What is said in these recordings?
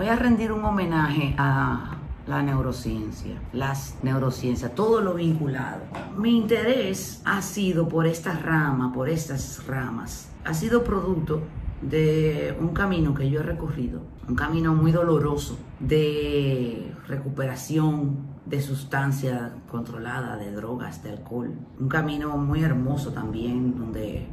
Voy a rendir un homenaje a la neurociencia, las neurociencias, todo lo vinculado. Mi interés ha sido por esta rama, por estas ramas. Ha sido producto de un camino que yo he recorrido, un camino muy doloroso de recuperación de sustancia controlada, de drogas, de alcohol. Un camino muy hermoso también, donde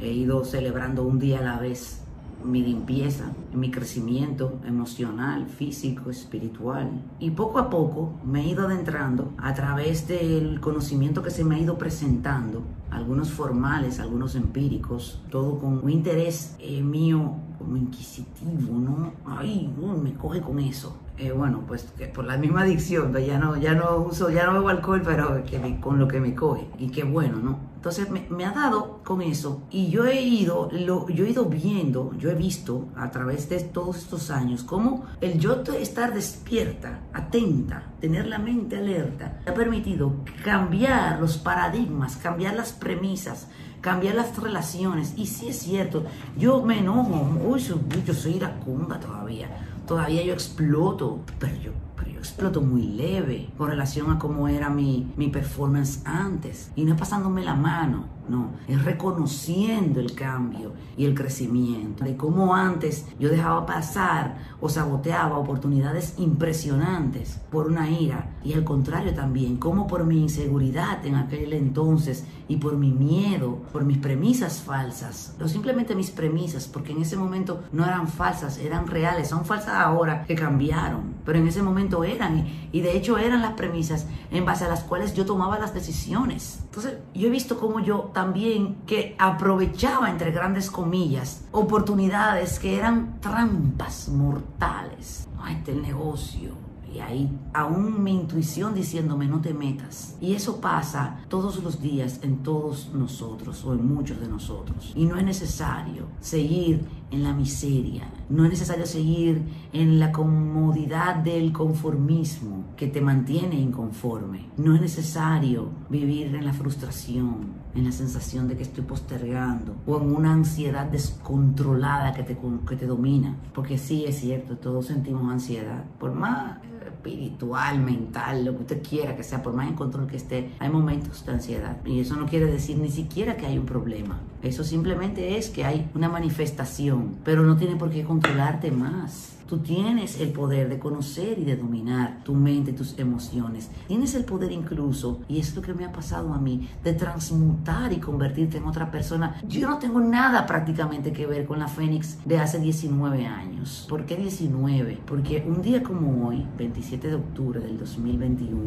he ido celebrando un día a la vez mi limpieza, mi crecimiento emocional, físico, espiritual. Y poco a poco me he ido adentrando a través del conocimiento que se me ha ido presentando, algunos formales, algunos empíricos, todo con un interés eh, mío como inquisitivo, ¿no? Ay, me coge con eso. Eh, bueno, pues por la misma adicción, ya no, ya no uso, ya no bebo alcohol, pero que con lo que me coge. Y qué bueno, ¿no? Entonces me, ha dado con eso y yo he ido, lo, yo he ido viendo, yo he visto a través de todos estos años cómo el yo estar despierta, atenta, tener la mente alerta, ha permitido cambiar los paradigmas, cambiar las premisas, cambiar las relaciones. Y sí es cierto, yo me enojo, uy, yo soy iracunda todavía todavía yo exploto, pero yo, pero yo exploto muy leve con relación a cómo era mi, mi performance antes. Y no pasándome la mano, no, es reconociendo el cambio y el crecimiento. De cómo antes yo dejaba pasar o saboteaba oportunidades impresionantes por una ira. Y al contrario también, como por mi inseguridad en aquel entonces y por mi miedo, por mis premisas falsas, o simplemente mis premisas, porque en ese momento no eran falsas, eran reales, son falsas ahora que cambiaron, pero en ese momento eran, y de hecho eran las premisas en base a las cuales yo tomaba las decisiones. Entonces, yo he visto cómo yo también que aprovechaba, entre grandes comillas, oportunidades que eran trampas mortales. Ay, este el negocio, y ahí aún mi intuición diciéndome no te metas. Y eso pasa todos los días en todos nosotros o en muchos de nosotros. Y no es necesario seguir en la miseria, no es necesario seguir en la comodidad del conformismo que te mantiene inconforme. No es necesario vivir en la frustración, en la sensación de que estoy postergando o en una ansiedad descontrolada que te, que te domina. Porque sí es cierto, todos sentimos ansiedad. Por más espiritual, mental, lo que usted quiera que sea, por más en control que esté, hay momentos de ansiedad. Y eso no quiere decir ni siquiera que hay un problema. Eso simplemente es que hay una manifestación, pero no tiene por qué controlarte más. Tú tienes el poder de conocer y de dominar tu mente, tus emociones. Tienes el poder incluso, y es lo que me ha pasado a mí, de transmutar y convertirte en otra persona. Yo no tengo nada prácticamente que ver con la Fénix de hace 19 años. ¿Por qué 19? Porque un día como hoy, 27 de octubre del 2021,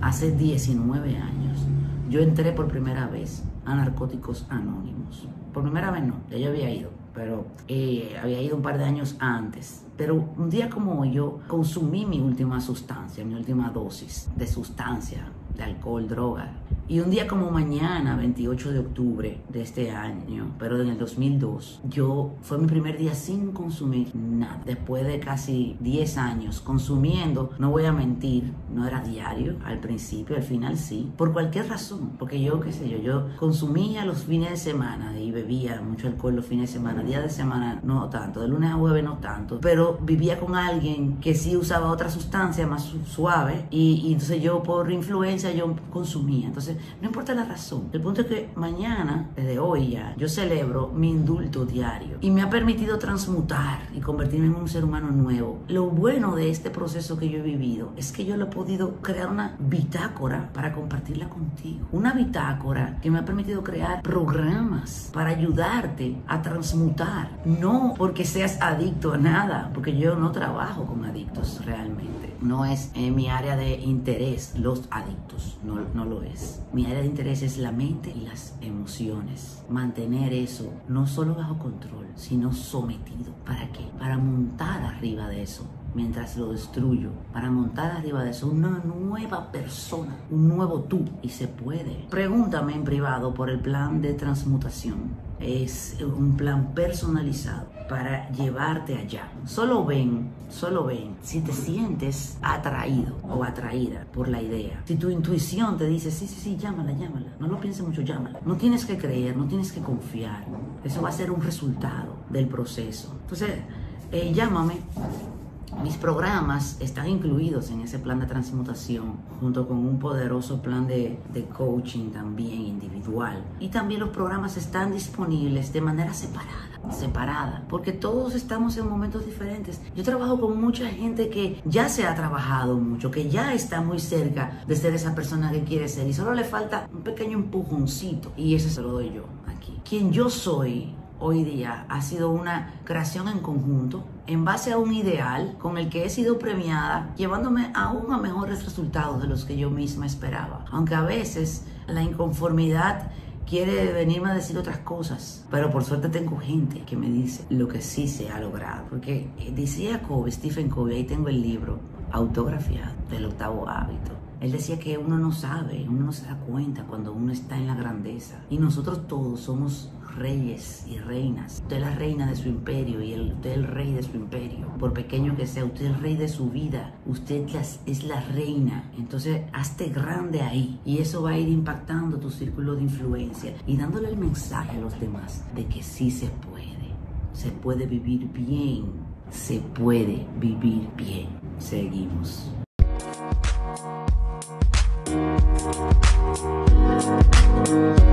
hace 19 años, yo entré por primera vez a Narcóticos Anónimos. Por primera vez no, ya yo había ido, pero eh, había ido un par de años antes. Pero un día como yo consumí mi última sustancia, mi última dosis de sustancia, de alcohol, droga. Y un día como mañana, 28 de octubre de este año, pero en el 2002, yo fue mi primer día sin consumir nada. Después de casi 10 años consumiendo, no voy a mentir, no era diario al principio, al final sí, por cualquier razón, porque yo, qué sé yo, yo consumía los fines de semana y bebía mucho alcohol los fines de semana, día de semana no tanto, de lunes a jueves no tanto, pero vivía con alguien que sí usaba otra sustancia más suave y, y entonces yo por influencia yo consumía. Entonces, no importa la razón. El punto es que mañana, desde hoy ya, yo celebro mi indulto diario y me ha permitido transmutar y convertirme en un ser humano nuevo. Lo bueno de este proceso que yo he vivido es que yo lo he podido crear una bitácora para compartirla contigo. Una bitácora que me ha permitido crear programas para ayudarte a transmutar. No porque seas adicto a nada, porque yo no trabajo con adictos realmente. No es en mi área de interés los adictos, no, no lo es. Mi área de interés es la mente y las emociones. Mantener eso no solo bajo control, sino sometido. ¿Para qué? Para montar arriba de eso mientras lo destruyo, para montar arriba de eso una nueva persona, un nuevo tú. Y se puede. Pregúntame en privado por el plan de transmutación. Es un plan personalizado para llevarte allá. Solo ven, solo ven si te sientes atraído o atraída por la idea. Si tu intuición te dice, sí, sí, sí, llámala, llámala. No lo pienses mucho, llámala. No tienes que creer, no tienes que confiar. Eso va a ser un resultado del proceso. Entonces, eh, llámame Mis programas están incluidos en ese plan de transmutación, junto con un poderoso plan de, de coaching también individual. Y también los programas están disponibles de manera separada separada, porque todos estamos en momentos diferentes. Yo trabajo con mucha gente que ya se ha trabajado mucho, que ya está muy cerca de ser esa persona que quiere ser y solo le falta un pequeño empujoncito y ese se lo doy yo aquí. Quien yo soy hoy día ha sido una creación en conjunto en base a un ideal con el que he sido premiada, llevándome aún a mejores resultados de los que yo misma esperaba. Aunque a veces la inconformidad quiere venirme a decir otras cosas, pero por suerte tengo gente que me dice lo que sí se ha logrado. Porque eh, decía Covey, Stephen Covey, ahí tengo el libro autografiado del octavo hábito. Él decía que uno no sabe, uno no se da cuenta cuando uno está en la grandeza. Y nosotros todos somos reyes y reinas. Usted es la reina de su imperio y el, usted es el rey de su imperio. Por pequeño que sea, usted es el rey de su vida. Usted es la reina. Entonces, hazte grande ahí. Y eso va a ir impactando tu círculo de influencia y dándole el mensaje a los demás de que sí se puede. Se puede vivir bien. Se puede vivir bien. Seguimos. Thank you.